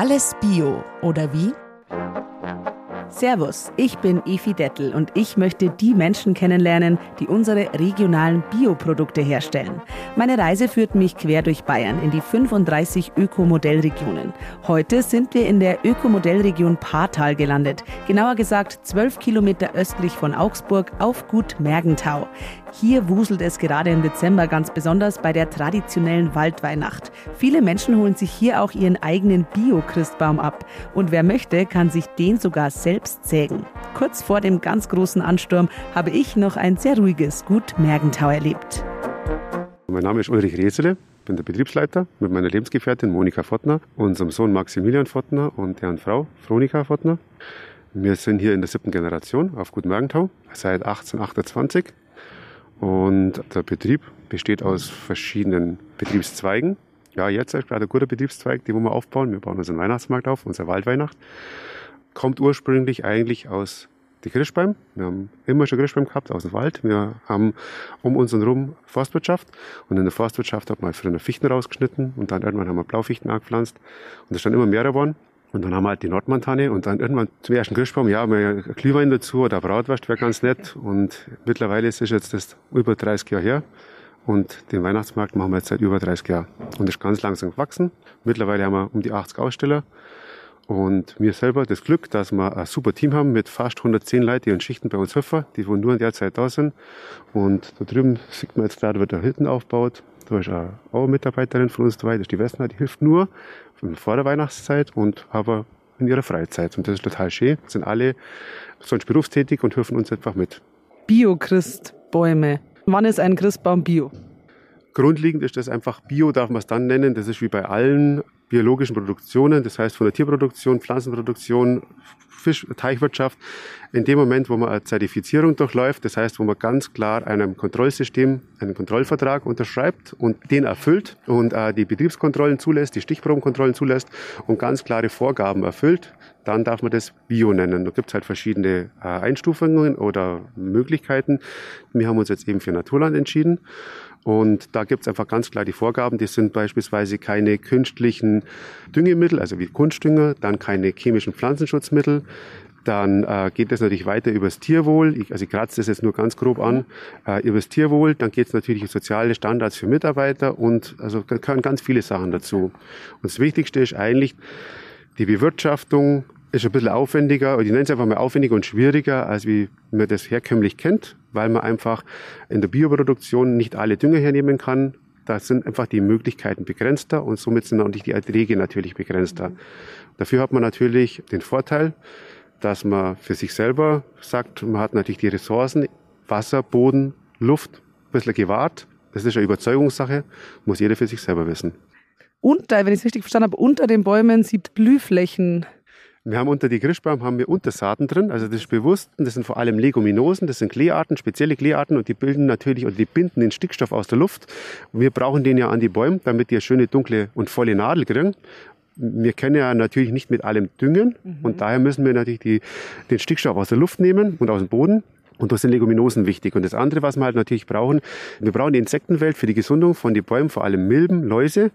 Alles Bio, oder wie? Servus, ich bin Efi Dettel und ich möchte die Menschen kennenlernen, die unsere regionalen Bioprodukte herstellen. Meine Reise führt mich quer durch Bayern in die 35 Ökomodellregionen. Heute sind wir in der Ökomodellregion Paartal gelandet, genauer gesagt 12 Kilometer östlich von Augsburg auf Gut Mergentau. Hier wuselt es gerade im Dezember ganz besonders bei der traditionellen Waldweihnacht. Viele Menschen holen sich hier auch ihren eigenen Bio-Christbaum ab. Und wer möchte, kann sich den sogar selbst sägen. Kurz vor dem ganz großen Ansturm habe ich noch ein sehr ruhiges Gut Mergentau erlebt. Mein Name ist Ulrich Resele, bin der Betriebsleiter mit meiner Lebensgefährtin Monika Fottner, unserem Sohn Maximilian Fottner und deren Frau Fronika Fottner. Wir sind hier in der siebten Generation auf Gut Mergentau seit 1828 und der Betrieb besteht aus verschiedenen Betriebszweigen. Ja, jetzt ist gerade ein guter Betriebszweig, den wir aufbauen. Wir bauen unseren Weihnachtsmarkt auf, unsere Waldweihnacht. Kommt ursprünglich eigentlich aus die Grischbeim. Wir haben immer schon Grischbeim gehabt aus dem Wald. Wir haben um uns herum Forstwirtschaft. Und in der Forstwirtschaft hat man früher Fichten rausgeschnitten und dann irgendwann haben wir Blaufichten angepflanzt. Und das ist dann immer mehr geworden. Und dann haben wir halt die Nordmontanne und dann irgendwann zum ersten Christbaum, ja, mal Glühwein dazu oder Bratwurst wäre ganz nett. Und mittlerweile ist es jetzt das über 30 Jahre her. Und den Weihnachtsmarkt machen wir jetzt seit über 30 Jahren. Und ist ganz langsam gewachsen. Mittlerweile haben wir um die 80 Aussteller. Und wir selber das Glück, dass wir ein super Team haben mit fast 110 Leuten, die in Schichten bei uns helfen, die wohl nur in der Zeit da sind. Und da drüben sieht man jetzt gerade, wird der Hütten aufgebaut. Auch eine Mitarbeiterin von uns dabei, das ist die Westner, die hilft nur vor der Weihnachtszeit und aber in ihrer Freizeit. Und das ist total schön. Sind alle sonst berufstätig und helfen uns einfach mit. Bio-Christbäume. Wann ist ein Christbaum Bio? Grundlegend ist das einfach Bio, darf man es dann nennen. Das ist wie bei allen biologischen Produktionen, das heißt von der Tierproduktion, Pflanzenproduktion, Fisch, Teichwirtschaft, in dem Moment, wo man eine Zertifizierung durchläuft, das heißt, wo man ganz klar einem Kontrollsystem einen Kontrollvertrag unterschreibt und den erfüllt und äh, die Betriebskontrollen zulässt, die Stichprobenkontrollen zulässt und ganz klare Vorgaben erfüllt, dann darf man das Bio nennen. Da gibt es halt verschiedene äh, Einstufungen oder Möglichkeiten. Wir haben uns jetzt eben für Naturland entschieden. Und da gibt es einfach ganz klar die Vorgaben. Die sind beispielsweise keine künstlichen Düngemittel, also wie Kunstdünger, dann keine chemischen Pflanzenschutzmittel. Dann äh, geht es natürlich weiter übers Tierwohl. Ich, also ich kratze das jetzt nur ganz grob an. Äh, übers Tierwohl, dann geht es natürlich um soziale Standards für Mitarbeiter und also gehören ganz viele Sachen dazu. Und das Wichtigste ist eigentlich die Bewirtschaftung ist ein bisschen aufwendiger, oder ich nenne es einfach mal aufwendiger und schwieriger, als wie man das herkömmlich kennt, weil man einfach in der Bioproduktion nicht alle Dünger hernehmen kann. Da sind einfach die Möglichkeiten begrenzter und somit sind auch die Erträge natürlich begrenzter. Dafür hat man natürlich den Vorteil, dass man für sich selber sagt, man hat natürlich die Ressourcen, Wasser, Boden, Luft, ein bisschen gewahrt. Das ist eine Überzeugungssache, muss jeder für sich selber wissen. Und, wenn ich es richtig verstanden habe, unter den Bäumen sieht Blühflächen wir haben unter die Grischbaum haben wir Untersaaten drin, also das ist bewusst. Das sind vor allem Leguminosen, das sind Kleearten, spezielle Kleearten und die bilden natürlich oder die binden den Stickstoff aus der Luft. Und wir brauchen den ja an die Bäume, damit die eine schöne dunkle und volle Nadel kriegen. Wir können ja natürlich nicht mit allem düngen mhm. und daher müssen wir natürlich die, den Stickstoff aus der Luft nehmen und aus dem Boden und da sind Leguminosen wichtig. Und das andere, was wir halt natürlich brauchen, wir brauchen die Insektenwelt für die Gesundung von den Bäumen, vor allem Milben, Läuse.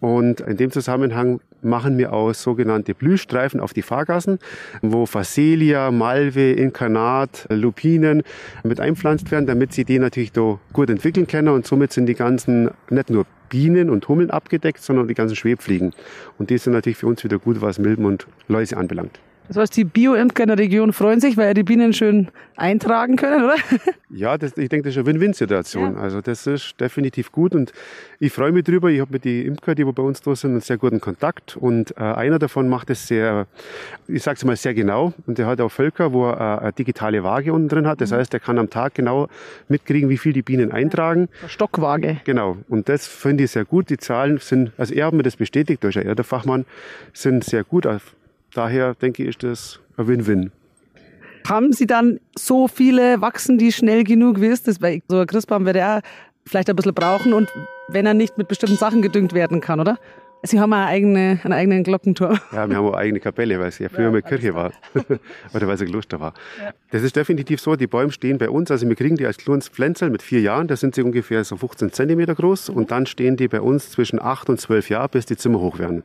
Und in dem Zusammenhang machen wir auch sogenannte Blühstreifen auf die Fahrgassen, wo Phacelia, Malve, Inkarnat, Lupinen mit einpflanzt werden, damit sie die natürlich da gut entwickeln können. Und somit sind die ganzen nicht nur Bienen und Hummeln abgedeckt, sondern die ganzen Schwebfliegen. Und die sind natürlich für uns wieder gut, was Milben und Läuse anbelangt. Das heißt, die Bio-Imker in der Region freuen sich, weil ja die Bienen schön eintragen können, oder? Ja, das, ich denke, das ist eine Win-Win-Situation. Ja. Also das ist definitiv gut und ich freue mich drüber. Ich habe mit den Imker, die bei uns da sind, einen sehr guten Kontakt und äh, einer davon macht es sehr, ich sage es mal, sehr genau und der hat auch Völker, wo er äh, eine digitale Waage unten drin hat. Das mhm. heißt, er kann am Tag genau mitkriegen, wie viel die Bienen eintragen. Stockwaage. Genau. Und das finde ich sehr gut. Die Zahlen sind, also er hat mir das bestätigt, durch er der Fachmann, sind sehr gut daher denke ich, ist das ein Win-Win. Haben Sie dann so viele, wachsen die schnell genug? Wie ist das? Weil so ein Christbaum wird ja vielleicht ein bisschen brauchen und wenn er nicht mit bestimmten Sachen gedüngt werden kann, oder? Sie haben eine eigene, einen eigenen Glockenturm. Ja, wir haben eine eigene Kapelle, weil es ja früher ja, mal Kirche war. Oder weil es ein Kloster war. Ja. Das ist definitiv so, die Bäume stehen bei uns, also wir kriegen die als kleines Pflänzl mit vier Jahren, da sind sie ungefähr so 15 Zentimeter groß und dann stehen die bei uns zwischen acht und zwölf Jahren, bis die Zimmer hoch werden.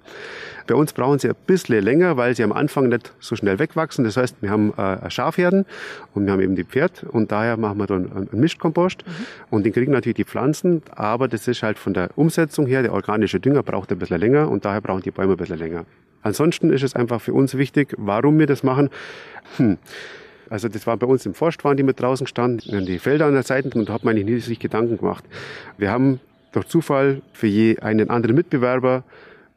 Bei uns brauchen sie ein bisschen länger, weil sie am Anfang nicht so schnell wegwachsen. Das heißt, wir haben äh, Schafherden und wir haben eben die Pferd und daher machen wir dann einen Mischkompost mhm. und den kriegen natürlich die Pflanzen, aber das ist halt von der Umsetzung her, der organische Dünger braucht ein bisschen länger und daher brauchen die Bäume ein bisschen länger. Ansonsten ist es einfach für uns wichtig, warum wir das machen. Hm. Also das war bei uns im Forst, waren die mit draußen gestanden, in die Felder an der Seite und da hat man eigentlich nie sich Gedanken gemacht. Wir haben durch Zufall für je einen anderen Mitbewerber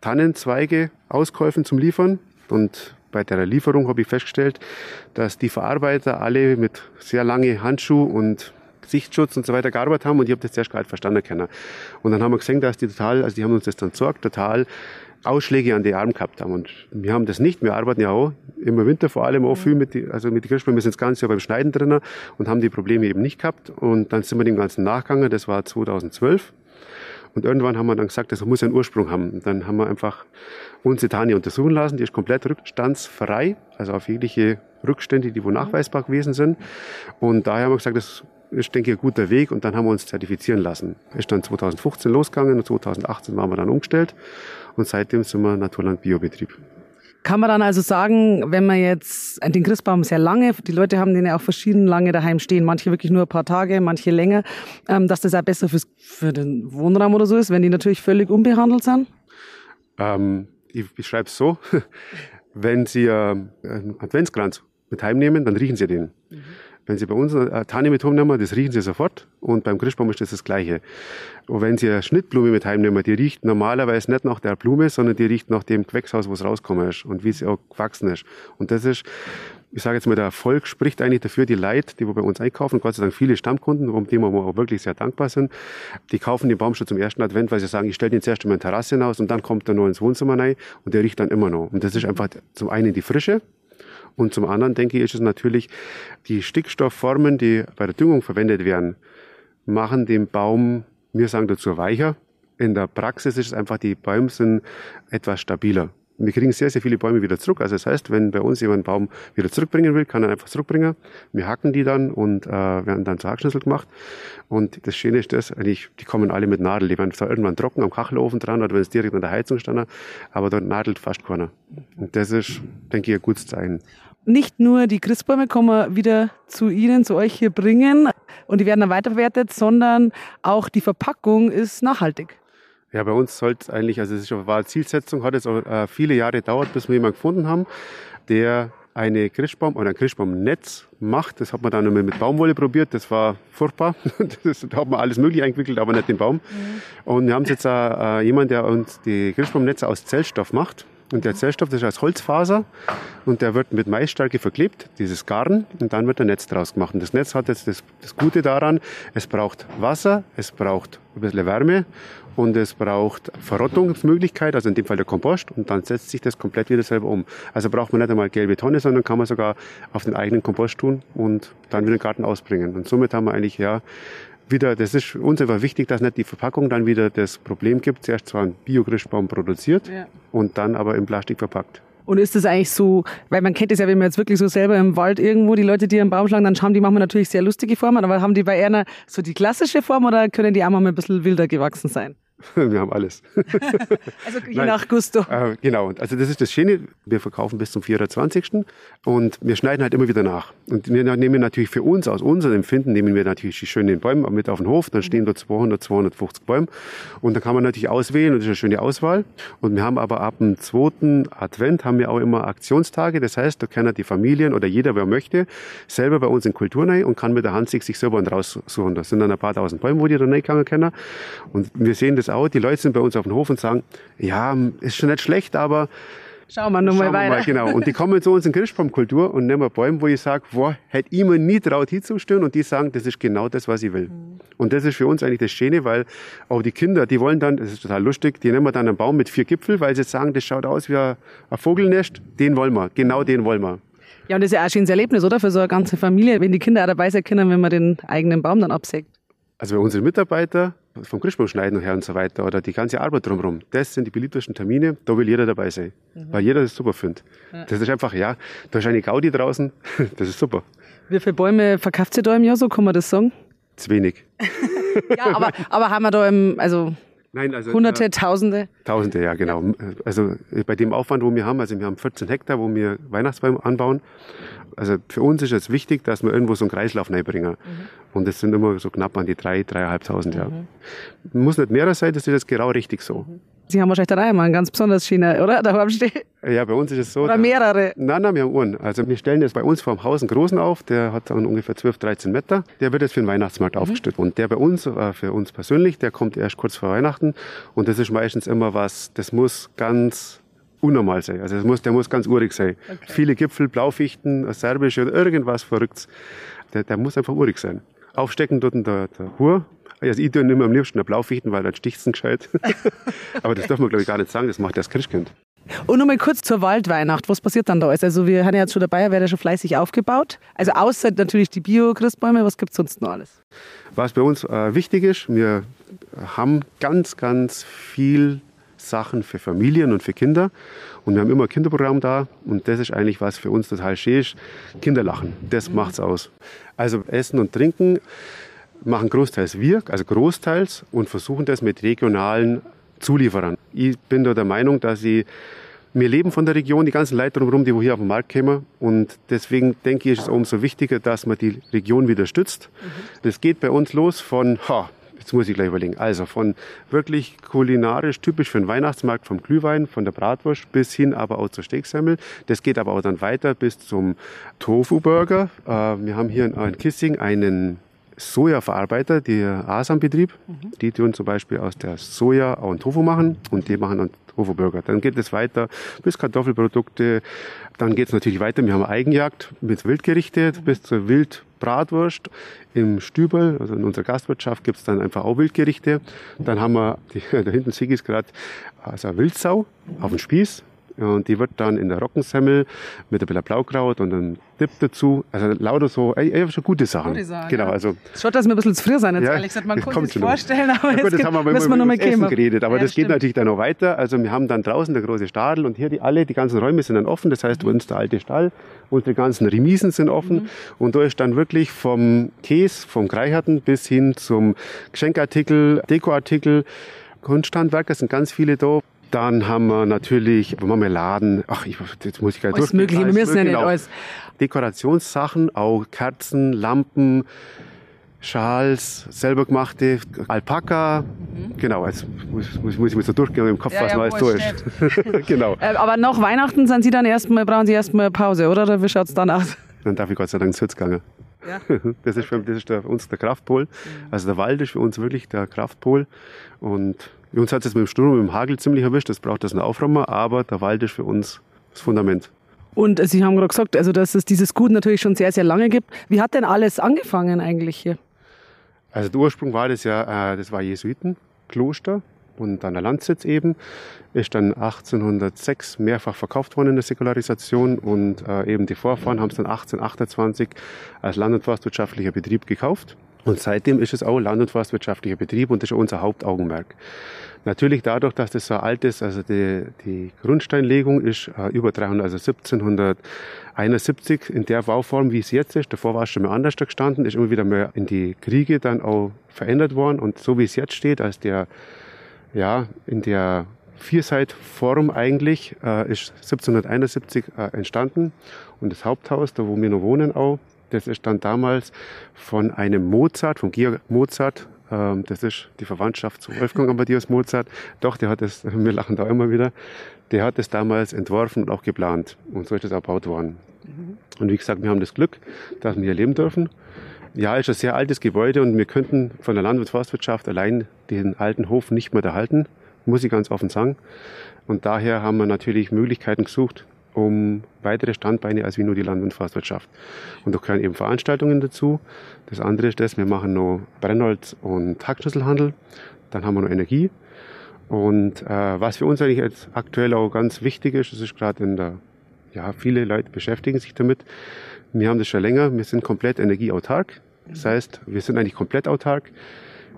Tannenzweige ausgeholfen zum Liefern und bei der Lieferung habe ich festgestellt, dass die Verarbeiter alle mit sehr lange Handschuhe und Gesichtsschutz und so weiter gearbeitet haben und ich habe das zuerst gar nicht verstanden können. Und dann haben wir gesehen, dass die total, also die haben uns das dann gesagt, total Ausschläge an die Arme gehabt haben. Und wir haben das nicht. Wir arbeiten ja auch im Winter vor allem auch viel mit, die, also mit den Kirschbäumen. Wir sind das ganze Jahr beim Schneiden drinnen und haben die Probleme eben nicht gehabt. Und dann sind wir dem ganzen nachgegangen. Das war 2012. Und irgendwann haben wir dann gesagt, das muss einen Ursprung haben. Und dann haben wir einfach unsere Tani untersuchen lassen. Die ist komplett rückstandsfrei, also auf jegliche Rückstände, die wo nachweisbar gewesen sind. Und daher haben wir gesagt, das ist, denke ich, ein guter Weg. Und dann haben wir uns zertifizieren lassen. Ist dann 2015 losgegangen und 2018 waren wir dann umgestellt. Und seitdem sind wir Naturland Biobetrieb. Kann man dann also sagen, wenn man jetzt den Christbaum sehr lange, die Leute haben den ja auch verschieden lange daheim stehen, manche wirklich nur ein paar Tage, manche länger, ähm, dass das auch besser fürs, für den Wohnraum oder so ist, wenn die natürlich völlig unbehandelt sind? Ähm, ich beschreibe es so, wenn Sie äh, einen Adventskranz mit heimnehmen, dann riechen Sie den. Mhm. Wenn Sie bei uns eine Tanne mit heimnehmen, das riechen Sie sofort. Und beim Christbaum ist das das Gleiche. Und wenn Sie eine Schnittblume mit heimnehmen, die riecht normalerweise nicht nach der Blume, sondern die riecht nach dem Gewächshaus, wo es rausgekommen ist und wie sie auch gewachsen ist. Und das ist, ich sage jetzt mal, der Erfolg spricht eigentlich dafür, die Leute, die wir bei uns einkaufen, Gott sei Dank viele Stammkunden, um die wir auch wirklich sehr dankbar sind, die kaufen den Baum schon zum ersten Advent, weil sie sagen, ich stelle den zuerst in meine Terrasse hinaus und dann kommt er noch ins Wohnzimmer rein und der riecht dann immer noch. Und das ist einfach zum einen die Frische, und zum anderen, denke ich, ist es natürlich, die Stickstoffformen, die bei der Düngung verwendet werden, machen den Baum, wir sagen dazu weicher. In der Praxis ist es einfach, die Bäume sind etwas stabiler. Wir kriegen sehr, sehr viele Bäume wieder zurück. Also das heißt, wenn bei uns jemand einen Baum wieder zurückbringen will, kann er einfach zurückbringen. Wir hacken die dann und äh, werden dann zu Hackschnitzel gemacht. Und das Schöne ist das, eigentlich, die kommen alle mit Nadel. Die werden zwar irgendwann trocken am Kachelofen dran oder wenn es direkt an der Heizung stand, aber dort nadelt fast keiner. Und das ist, denke ich, ein gutes Zeichen nicht nur die Christbäume kommen wieder zu Ihnen, zu euch hier bringen und die werden dann weiterverwertet, sondern auch die Verpackung ist nachhaltig. Ja, bei uns sollte es eigentlich, also es ist eine Zielsetzung, hat jetzt auch äh, viele Jahre gedauert, bis wir jemanden gefunden haben, der eine Christbaum oder ein Christbaumnetz macht. Das hat man dann einmal mit Baumwolle probiert. Das war furchtbar. Das, da hat man alles mögliche eingewickelt, aber nicht den Baum. Mhm. Und wir haben jetzt äh, jemanden, der uns die Christbaumnetze aus Zellstoff macht. Und der Zellstoff, das ist aus Holzfaser und der wird mit Maisstärke verklebt, dieses Garn, und dann wird ein Netz draus gemacht. Und das Netz hat jetzt das, das Gute daran, es braucht Wasser, es braucht ein bisschen Wärme und es braucht Verrottungsmöglichkeit, also in dem Fall der Kompost, und dann setzt sich das komplett wieder selber um. Also braucht man nicht einmal gelbe Tonne, sondern kann man sogar auf den eigenen Kompost tun und dann wieder den Garten ausbringen. Und somit haben wir eigentlich ja wieder, das ist uns einfach wichtig, dass nicht die Verpackung dann wieder das Problem gibt, zuerst zwar ein Biogrischbaum produziert ja. und dann aber in Plastik verpackt. Und ist das eigentlich so, weil man kennt es ja, wenn man jetzt wirklich so selber im Wald irgendwo die Leute, die einen Baum schlagen, dann haben die manchmal natürlich sehr lustige Formen, aber haben die bei einer so die klassische Form oder können die auch mal ein bisschen wilder gewachsen sein? Wir haben alles. also je Nein, nach Gusto. Äh, genau, also das ist das Schöne. Wir verkaufen bis zum 24. Und wir schneiden halt immer wieder nach. Und wir nehmen natürlich für uns, aus unserem Empfinden, nehmen wir natürlich die schönen Bäume mit auf den Hof. Dann stehen dort 200, 250 Bäume. Und dann kann man natürlich auswählen und das ist eine schöne Auswahl. Und wir haben aber ab dem zweiten Advent haben wir auch immer Aktionstage. Das heißt, da können die Familien oder jeder, wer möchte, selber bei uns in Kultur rein und kann mit der Hand sich, sich selber raussuchen. Das sind dann ein paar tausend Bäume, wo die da reinkommen können. Und wir sehen das auch. Die Leute sind bei uns auf dem Hof und sagen, ja, ist schon nicht schlecht, aber Schauen wir nochmal weiter. Mal, genau. Und die kommen zu uns in Kirschbaumkultur und nehmen Bäume, wo ich sage, boah, hätte ich mir nie traut hinzustellen und die sagen, das ist genau das, was ich will. Mhm. Und das ist für uns eigentlich das Schöne, weil auch die Kinder, die wollen dann, das ist total lustig, die nehmen dann einen Baum mit vier Gipfel, weil sie sagen, das schaut aus wie ein Vogelnest, den wollen wir, genau den wollen wir. Ja, und das ist ja auch ein schönes Erlebnis, oder? Für so eine ganze Familie, wenn die Kinder auch dabei sein können, wenn man den eigenen Baum dann absägt. Also bei unseren Mitarbeiter, vom Christbaumschneiden her und so weiter oder die ganze Arbeit drumherum, das sind die beliebtesten Termine, da will jeder dabei sein, mhm. weil jeder das super findet. Ja. Das ist einfach, ja, da ist eine Gaudi draußen, das ist super. Wie viele Bäume verkauft ihr da im Jahr so, kann man das sagen? Zu wenig. ja, aber, aber haben wir da im, also Nein, also Hunderte, äh, Tausende? Tausende, ja, genau. Also bei dem Aufwand, wo wir haben, also wir haben 14 Hektar, wo wir Weihnachtsbäume anbauen. Also für uns ist es wichtig, dass wir irgendwo so einen Kreislauf bringen. Mhm. Und das sind immer so knapp an die drei, dreieinhalbtausend, mhm. ja. Muss nicht mehr sein, das ist jetzt genau richtig so. Mhm. Sie haben wahrscheinlich dann einmal ein ganz besonderes Schiene, oder? Da steht. Ja, bei uns ist es so. Oder mehrere? Nein, nein, wir haben einen. Also wir stellen jetzt bei uns vor dem Haus einen großen auf, der hat dann ungefähr 12, 13 Meter. Der wird jetzt für den Weihnachtsmarkt mhm. aufgestellt. Und der bei uns, äh, für uns persönlich, der kommt erst kurz vor Weihnachten. Und das ist meistens immer was, das muss ganz unnormal sein. Also das muss, der muss ganz urig sein. Okay. Viele Gipfel, Blaufichten, serbische oder irgendwas Verrücktes. Der, der muss einfach urig sein. Aufstecken dort der, der Hur, also ich tue immer am liebsten eine Blaufichten, weil dann sticht's gescheit. Aber das darf man glaube ich gar nicht sagen, das macht das Christkind. Und nochmal kurz zur Waldweihnacht. Was passiert dann da alles? Also wir haben ja jetzt schon dabei, wird ja schon fleißig aufgebaut. Also außer natürlich die Bio-Christbäume, was gibt es sonst noch alles? Was bei uns äh, wichtig ist, wir haben ganz, ganz viel Sachen für Familien und für Kinder. Und wir haben immer ein Kinderprogramm da. Und das ist eigentlich was für uns total schön ist. Kinderlachen, das mhm. macht's aus. Also Essen und Trinken machen großteils wir, also großteils, und versuchen das mit regionalen Zulieferern. Ich bin da der Meinung, dass ich wir leben von der Region, die ganzen Leute drumherum, die hier auf den Markt kommen. Und deswegen denke ich, ist es umso wichtiger, dass man die Region wieder stützt. Mhm. Das geht bei uns los von, ha, jetzt muss ich gleich überlegen, also von wirklich kulinarisch typisch für den Weihnachtsmarkt, vom Glühwein, von der Bratwurst bis hin aber auch zur Steaksemmel. Das geht aber auch dann weiter bis zum Tofu-Burger. Äh, wir haben hier in Kissing einen Sojaverarbeiter, die Asam-Betrieb, mhm. die tun zum Beispiel aus der Soja auch einen Tofu machen und die machen dann Tofu-Burger. Dann geht es weiter bis Kartoffelprodukte. Dann geht es natürlich weiter. Wir haben Eigenjagd mit Wildgerichte mhm. bis zur Wildbratwurst. Im Stübel, also in unserer Gastwirtschaft, gibt es dann einfach auch Wildgerichte. Dann haben wir, die, da hinten sehe ich gerade, also Wildsau auf dem Spieß. Und die wird dann in der Rockensemmel mit ein bisschen Blaukraut und einem Dip dazu. Also lauter so, ey, ey, schon gute Sachen. Gute Sachen genau, ja. also. Schaut, dass wir ein bisschen zu früh sein, jetzt ja, ehrlich gesagt. Man konnte sich vorstellen, aber ja, gut, jetzt haben wir müssen wir noch mal Essen geredet. Aber ja, das stimmt. geht natürlich dann noch weiter. Also wir haben dann draußen der große Stadel und hier die alle, die ganzen Räume sind dann offen. Das heißt, mhm. uns der alte Stall, unsere ganzen Remisen sind offen. Mhm. Und da ist dann wirklich vom Käse, vom Kreicherten bis hin zum Geschenkartikel, Dekoartikel, Kunsthandwerker sind ganz viele da. Dann haben wir natürlich Marmeladen. Ach, ich, jetzt muss ich gar nicht Alles mögliche, wir müssen ja nicht genau. alles. Dekorationssachen, auch Kerzen, Lampen, Schals, selber gemachte, Alpaka. Mhm. Genau, jetzt muss, muss, muss ich mir so durchgehen im Kopf, ja, was ja, alles durch. genau. Äh, aber nach Weihnachten sind Sie dann erstmal, brauchen Sie erstmal Pause, oder? Oder wie schaut es dann aus? Dann darf ich Gott sei Dank ins Hütz gehen. Ja. Das ist, für, das ist der, uns der Kraftpol. Mhm. Also der Wald ist für uns wirklich der Kraftpol. Und uns hat es mit dem Sturm, mit dem Hagel ziemlich erwischt. Das braucht das einen Aufräumer, aber der Wald ist für uns das Fundament. Und Sie haben gerade gesagt, also dass es dieses Gut natürlich schon sehr, sehr lange gibt. Wie hat denn alles angefangen eigentlich hier? Also der Ursprung war das ja, äh, das war Jesuitenkloster und dann der Landsitz eben. Ist dann 1806 mehrfach verkauft worden in der Säkularisation und äh, eben die Vorfahren haben es dann 1828 als land- und forstwirtschaftlicher Betrieb gekauft. Und seitdem ist es auch land- und forstwirtschaftlicher Betrieb und das ist unser Hauptaugenmerk. Natürlich dadurch, dass das so alt ist, also die, die Grundsteinlegung ist äh, über 300, also 1771 in der Bauform, wie es jetzt ist. Davor war es schon mal anders gestanden, ist immer wieder mehr in die Kriege dann auch verändert worden und so wie es jetzt steht, als der, ja, in der Vierseitform eigentlich, äh, ist 1771 äh, entstanden und das Haupthaus, da wo wir noch wohnen auch, das ist dann damals von einem Mozart, von Georg Mozart, ähm, das ist die Verwandtschaft zu Wolfgang Amadeus Mozart. Doch, der hat das, wir lachen da immer wieder, der hat das damals entworfen und auch geplant. Und so ist das erbaut worden. Mhm. Und wie gesagt, wir haben das Glück, dass wir hier leben dürfen. Ja, ist ein sehr altes Gebäude und wir könnten von der Land- und Forstwirtschaft allein den alten Hof nicht mehr erhalten, muss ich ganz offen sagen. Und daher haben wir natürlich Möglichkeiten gesucht, um weitere Standbeine als wie nur die Land- und Forstwirtschaft. Und da gehören eben Veranstaltungen dazu. Das andere ist das, wir machen noch Brennholz- und Hackschnitzelhandel. Dann haben wir noch Energie. Und äh, was für uns eigentlich jetzt aktuell auch ganz wichtig ist, das ist gerade in der, ja, viele Leute beschäftigen sich damit. Wir haben das schon länger, wir sind komplett energieautark. Das heißt, wir sind eigentlich komplett autark.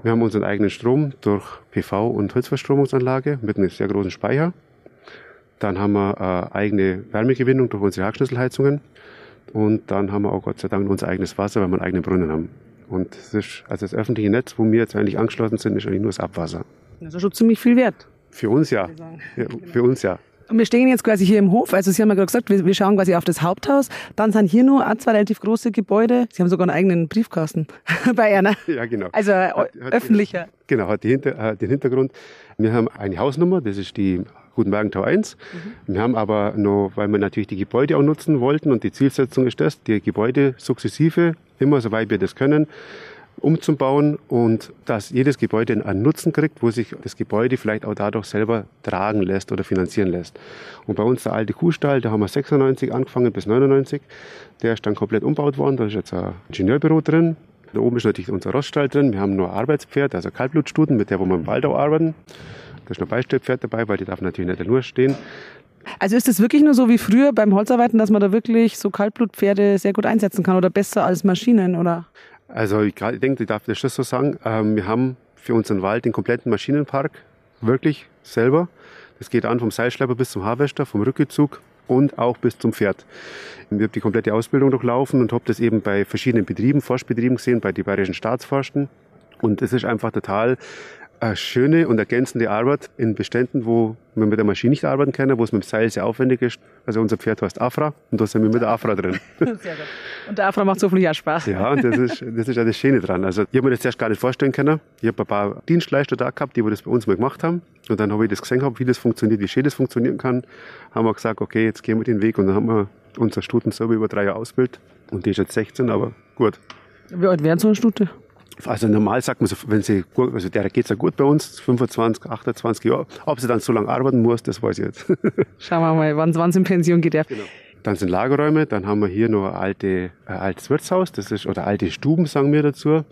Wir haben unseren eigenen Strom durch PV- und Holzverstromungsanlage mit einem sehr großen Speicher. Dann haben wir äh, eigene Wärmegewinnung durch unsere Hackschlüsselheizungen. Und dann haben wir auch Gott sei Dank unser eigenes Wasser, weil wir einen eigenen Brunnen haben. Und das ist, also das öffentliche Netz, wo wir jetzt eigentlich angeschlossen sind, ist eigentlich nur das Abwasser. Das ist schon ziemlich viel wert. Für uns ja. ja für uns ja. Und wir stehen jetzt quasi hier im Hof. Also Sie haben ja gerade gesagt, wir, wir schauen quasi auf das Haupthaus. Dann sind hier nur zwei relativ große Gebäude. Sie haben sogar einen eigenen Briefkasten bei Erna. Ja, genau. Also hat, hat, öffentlicher. Genau, hat Hinter, den Hintergrund. Wir haben eine Hausnummer, das ist die Gutenbergentor 1. Mhm. Wir haben aber noch, weil wir natürlich die Gebäude auch nutzen wollten und die Zielsetzung ist das, die Gebäude sukzessive, immer soweit wir das können, umzubauen und dass jedes Gebäude einen Nutzen kriegt, wo sich das Gebäude vielleicht auch dadurch selber tragen lässt oder finanzieren lässt. Und bei uns der alte Kuhstall, da haben wir 96 angefangen bis 99, der ist dann komplett umgebaut worden, da ist jetzt ein Ingenieurbüro drin. Da oben ist natürlich unser Roststall drin. Wir haben nur Arbeitspferd, also Kaltblutstuten, mit der wo wir im Wald auch arbeiten. Da ist noch Beistellpferd dabei, weil die darf natürlich nicht nur stehen. Also ist es wirklich nur so wie früher beim Holzarbeiten, dass man da wirklich so Kaltblutpferde sehr gut einsetzen kann oder besser als Maschinen, oder? Also ich, denke, ich darf das so sagen. Ähm, wir haben für unseren Wald den kompletten Maschinenpark wirklich selber. Das geht an vom Seilschlepper bis zum Harvester, vom Rückezug und auch bis zum Pferd. Ich habe die komplette Ausbildung durchlaufen und habe das eben bei verschiedenen Betrieben, Forstbetrieben gesehen, bei den bayerischen Staatsforsten. Und es ist einfach total eine schöne und ergänzende Arbeit in Beständen, wo man mit der Maschine nicht arbeiten kann, wo es mit dem Seil sehr aufwendig ist. Also unser Pferd heißt Afra und da sind wir mit der Afra drin. Sehr gut. Und der Afra macht so viel Spaß. Ja, und das ist, das ist auch das Schöne dran. Also ich habe mir das erst gar nicht vorstellen können. Ich habe ein paar Dienstleister da gehabt, die das bei uns mal gemacht haben. Und dann habe ich das gesehen, wie das funktioniert, wie schön das funktionieren kann. Haben wir gesagt, okay, jetzt gehen wir den Weg. Und dann haben wir unser Stuten selber über drei Jahre ausgebildet. Und die ist jetzt 16, aber gut. Wie alt wären so eine Stute? Also normal sagt man so, wenn sie gut, also der geht ja gut bei uns, 25, 28 Jahre. Ob sie dann so lange arbeiten muss, das weiß ich jetzt. Schauen wir mal, wann, wann sie in Pension geht. Ja. Genau. Dann sind Lagerräume, dann haben wir hier noch ein, alte, ein altes Wirtshaus, das ist, oder alte Stuben, sagen wir dazu.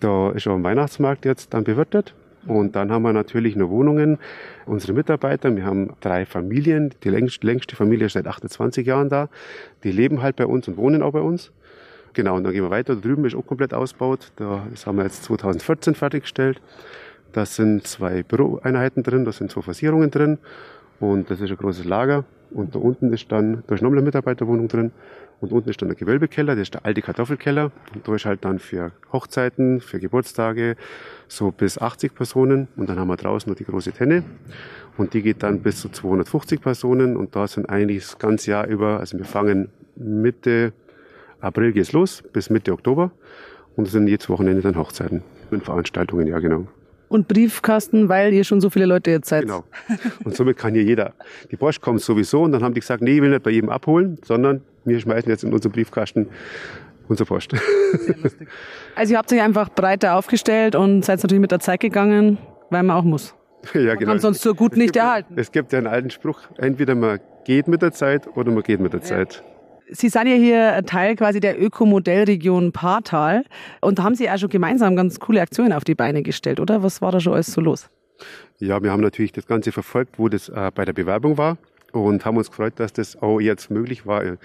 Da ist auch ein Weihnachtsmarkt jetzt dann bewirtet. Und dann haben wir natürlich noch Wohnungen. Unsere Mitarbeiter, wir haben drei Familien. Die längste Familie ist seit 28 Jahren da. Die leben halt bei uns und wohnen auch bei uns. Genau, und dann gehen wir weiter. Da drüben ist auch komplett ausgebaut. das haben wir jetzt 2014 fertiggestellt. Da sind zwei Büroeinheiten drin, da sind zwei Versierungen drin und das ist ein großes Lager. Und da unten ist dann, da ist nochmal eine Mitarbeiterwohnung drin und unten ist dann der Gewölbekeller, das ist der alte Kartoffelkeller. Und da ist halt dann für Hochzeiten, für Geburtstage so bis 80 Personen und dann haben wir draußen noch die große Tenne und die geht dann bis zu 250 Personen und da sind eigentlich das ganze Jahr über, also wir fangen Mitte April geht's los bis Mitte Oktober und es sind jedes Wochenende dann Hochzeiten mit Veranstaltungen, ja genau. Und Briefkasten, weil ihr schon so viele Leute jetzt seid. Genau. Und somit kann hier jeder. Die Post kommt sowieso und dann haben die gesagt, nee, ich will nicht bei jedem abholen, sondern wir schmeißen jetzt in unseren Briefkasten unsere Post. Also ihr habt euch einfach breiter aufgestellt und seid natürlich mit der Zeit gegangen, weil man auch muss. Ja, man genau. sonst so gut es nicht gibt, erhalten. Es gibt ja einen alten Spruch, entweder man geht mit der Zeit oder man geht mit der ja. Zeit. Sie sind ja hier Teil quasi der Ökomodellregion Partal und da haben Sie auch schon gemeinsam ganz coole Aktionen auf die Beine gestellt, oder? Was war da schon alles so los? Ja, wir haben natürlich das Ganze verfolgt, wo das äh, bei der Bewerbung war und haben uns gefreut, dass das auch jetzt möglich war, äh,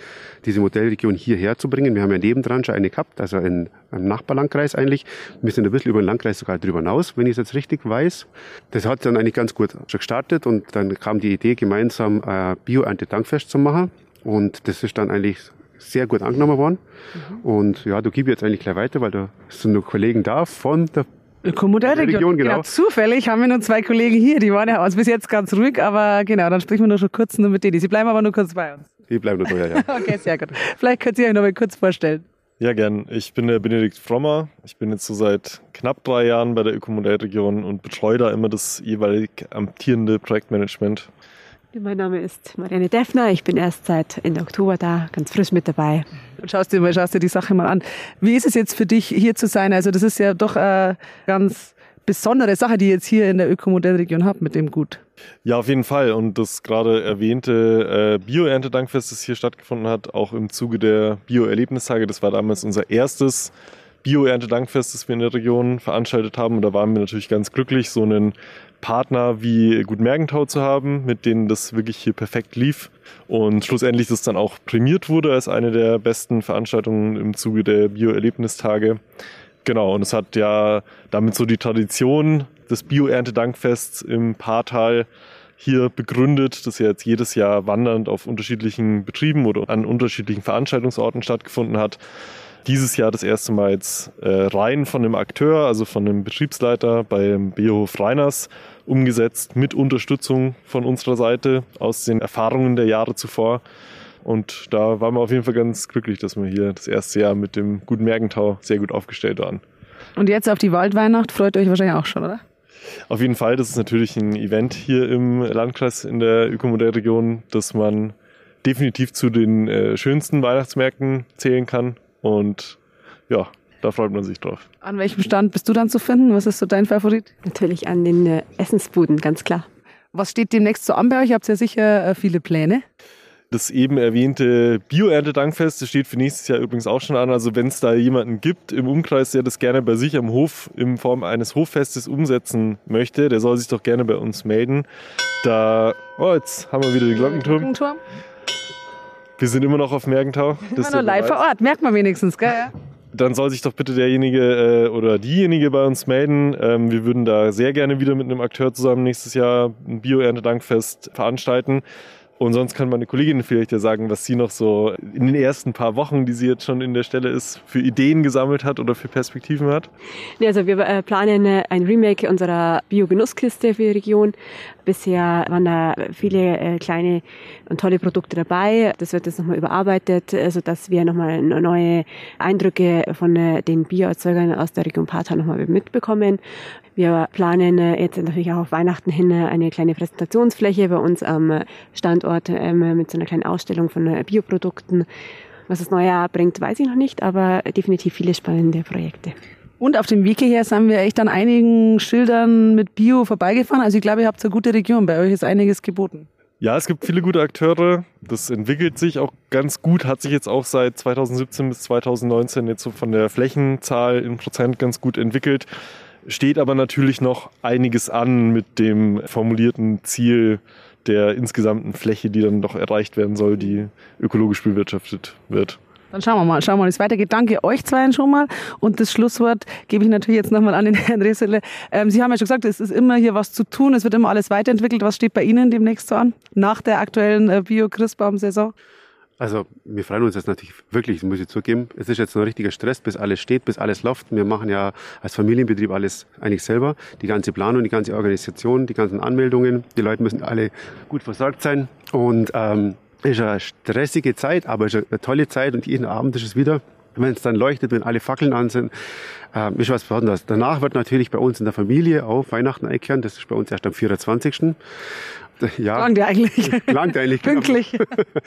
diese Modellregion hierher zu bringen. Wir haben ja nebendran schon eine gehabt, also in einem Nachbarlandkreis eigentlich. Wir sind ein bisschen über den Landkreis sogar drüber hinaus, wenn ich es jetzt richtig weiß. Das hat dann eigentlich ganz gut schon gestartet und dann kam die Idee, gemeinsam äh, Bio-Ernte-Dankfest zu machen. Und das ist dann eigentlich sehr gut angenommen worden. Mhm. Und ja, du gibst jetzt eigentlich gleich weiter, weil da sind noch Kollegen da von der Ökomodellregion. Genau. genau. Zufällig haben wir nur zwei Kollegen hier, die waren ja aus bis jetzt ganz ruhig, aber genau, dann sprechen wir nur schon kurz nur mit denen. Sie bleiben aber nur kurz bei uns. Die bleiben nur ja. okay, sehr gut. Vielleicht könnt ihr euch noch mal kurz vorstellen. Ja, gern. Ich bin der Benedikt Frommer. Ich bin jetzt so seit knapp drei Jahren bei der Ökomodellregion und betreue da immer das jeweilig amtierende Projektmanagement. Mein Name ist Marianne Deffner. Ich bin erst seit Ende Oktober da, ganz frisch mit dabei. Und schaust dir mal, schaust dir die Sache mal an. Wie ist es jetzt für dich, hier zu sein? Also das ist ja doch eine ganz besondere Sache, die ihr jetzt hier in der Ökomodellregion habt mit dem Gut. Ja, auf jeden Fall. Und das gerade erwähnte äh, Bio-Erntedankfest, das hier stattgefunden hat, auch im Zuge der Bio-Erlebnistage, das war damals unser erstes Bio-Erntedankfest, das wir in der Region veranstaltet haben. Und da waren wir natürlich ganz glücklich, so einen Partner wie Gut Mergentau zu haben, mit denen das wirklich hier perfekt lief und schlussendlich das dann auch prämiert wurde als eine der besten Veranstaltungen im Zuge der Bio-Erlebnistage. Genau, und es hat ja damit so die Tradition des Bio-Erntedankfests im Paartal hier begründet, das ja jetzt jedes Jahr wandernd auf unterschiedlichen Betrieben oder an unterschiedlichen Veranstaltungsorten stattgefunden hat dieses Jahr das erste Mal jetzt äh, rein von einem Akteur, also von einem Betriebsleiter beim Biohof Reiners umgesetzt mit Unterstützung von unserer Seite aus den Erfahrungen der Jahre zuvor. Und da waren wir auf jeden Fall ganz glücklich, dass wir hier das erste Jahr mit dem guten Mergentau sehr gut aufgestellt waren. Und jetzt auf die Waldweihnacht freut ihr euch wahrscheinlich auch schon, oder? Auf jeden Fall, das ist natürlich ein Event hier im Landkreis in der Ökomodellregion, dass man definitiv zu den äh, schönsten Weihnachtsmärkten zählen kann. Und ja, da freut man sich drauf. An welchem Stand bist du dann zu finden? Was ist so dein Favorit? Natürlich an den äh, Essensbuden, ganz klar. Was steht demnächst so an bei euch? Ihr habt ja sicher äh, viele Pläne. Das eben erwähnte Bio-Erntedankfest, das steht für nächstes Jahr übrigens auch schon an. Also wenn es da jemanden gibt im Umkreis, der das gerne bei sich am Hof in Form eines Hoffestes umsetzen möchte, der soll sich doch gerne bei uns melden. Da, oh, jetzt haben wir wieder den Glockenturm. Glockenturm. Wir sind immer noch auf Mergentau. Das immer nur live vor Ort, merkt man wenigstens, gell? Dann soll sich doch bitte derjenige äh, oder diejenige bei uns melden. Ähm, wir würden da sehr gerne wieder mit einem Akteur zusammen nächstes Jahr ein Bio-Erntedankfest veranstalten. Und sonst kann meine Kollegin vielleicht ja sagen, was sie noch so in den ersten paar Wochen, die sie jetzt schon in der Stelle ist, für Ideen gesammelt hat oder für Perspektiven hat. Also wir äh, planen äh, ein Remake unserer Bio-Genusskiste für die Region. Bisher waren da viele äh, kleine und tolle Produkte dabei. Das wird jetzt nochmal überarbeitet, sodass wir nochmal neue Eindrücke von den Bioerzeugern aus der Region Pata nochmal mitbekommen. Wir planen jetzt natürlich auch auf Weihnachten hin eine kleine Präsentationsfläche bei uns am Standort Standort ähm, mit so einer kleinen Ausstellung von äh, Bioprodukten. Was das neue Jahr bringt, weiß ich noch nicht, aber definitiv viele spannende Projekte. Und auf dem Weg hierher sind wir echt an einigen Schildern mit Bio vorbeigefahren. Also ich glaube, ihr habt eine gute Region. Bei euch ist einiges geboten. Ja, es gibt viele gute Akteure. Das entwickelt sich auch ganz gut, hat sich jetzt auch seit 2017 bis 2019 jetzt so von der Flächenzahl in Prozent ganz gut entwickelt. Steht aber natürlich noch einiges an mit dem formulierten Ziel, der insgesamten Fläche, die dann doch erreicht werden soll, die ökologisch bewirtschaftet wird. Dann schauen wir mal, schauen wir mal, wie es weitergeht. Danke euch zwei schon mal. Und das Schlusswort gebe ich natürlich jetzt nochmal an den Herrn Resele. Ähm, Sie haben ja schon gesagt, es ist immer hier was zu tun, es wird immer alles weiterentwickelt. Was steht bei Ihnen demnächst so an, nach der aktuellen äh, Bio-Christbaum-Saison? Also wir freuen uns jetzt natürlich wirklich, muss ich zugeben. Es ist jetzt ein richtiger Stress, bis alles steht, bis alles läuft. Wir machen ja als Familienbetrieb alles eigentlich selber. Die ganze Planung, die ganze Organisation, die ganzen Anmeldungen. Die Leute müssen alle gut versorgt sein. Und ähm, ist eine stressige Zeit, aber ist eine tolle Zeit und jeden Abend ist es wieder wenn es dann leuchtet, wenn alle Fackeln an sind, äh, ist was Besonderes. Danach wird natürlich bei uns in der Familie auf Weihnachten einkehren. Das ist bei uns erst am 24. Ja, langt ja eigentlich. Langt eigentlich. Genau. Pünktlich.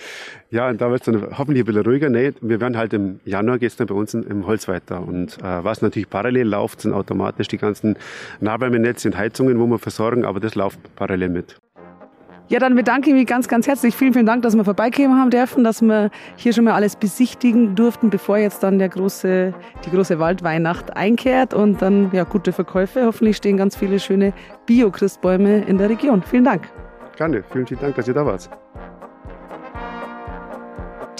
ja, und da wird es dann hoffentlich ein bisschen ruhiger. Nee, wir werden halt im Januar geht es dann bei uns im Holz weiter. Und äh, was natürlich parallel läuft, sind automatisch die ganzen Nahwärmenetze und Heizungen, wo wir versorgen, aber das läuft parallel mit. Ja, dann bedanke ich mich ganz, ganz herzlich. Vielen, vielen Dank, dass wir vorbeikommen haben dürfen, dass wir hier schon mal alles besichtigen durften, bevor jetzt dann der große, die große Waldweihnacht einkehrt und dann ja gute Verkäufe. Hoffentlich stehen ganz viele schöne Bio-Christbäume in der Region. Vielen Dank. Gerne. Vielen, vielen Dank, dass ihr da wart.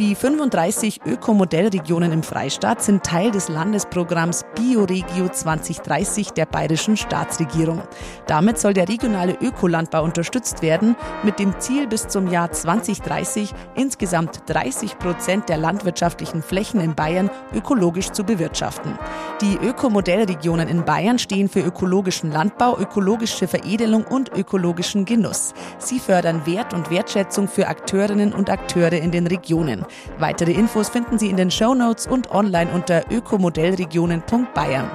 Die 35 Ökomodellregionen im Freistaat sind Teil des Landesprogramms Bioregio 2030 der bayerischen Staatsregierung. Damit soll der regionale Ökolandbau unterstützt werden, mit dem Ziel bis zum Jahr 2030 insgesamt 30 Prozent der landwirtschaftlichen Flächen in Bayern ökologisch zu bewirtschaften. Die Ökomodellregionen in Bayern stehen für ökologischen Landbau, ökologische Veredelung und ökologischen Genuss. Sie fördern Wert und Wertschätzung für Akteurinnen und Akteure in den Regionen. Weitere Infos finden Sie in den Show Notes und online unter ökomodellregionen.bayern.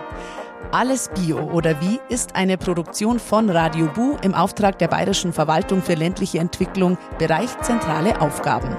Alles Bio oder wie ist eine Produktion von Radio Bu im Auftrag der Bayerischen Verwaltung für ländliche Entwicklung, Bereich zentrale Aufgaben.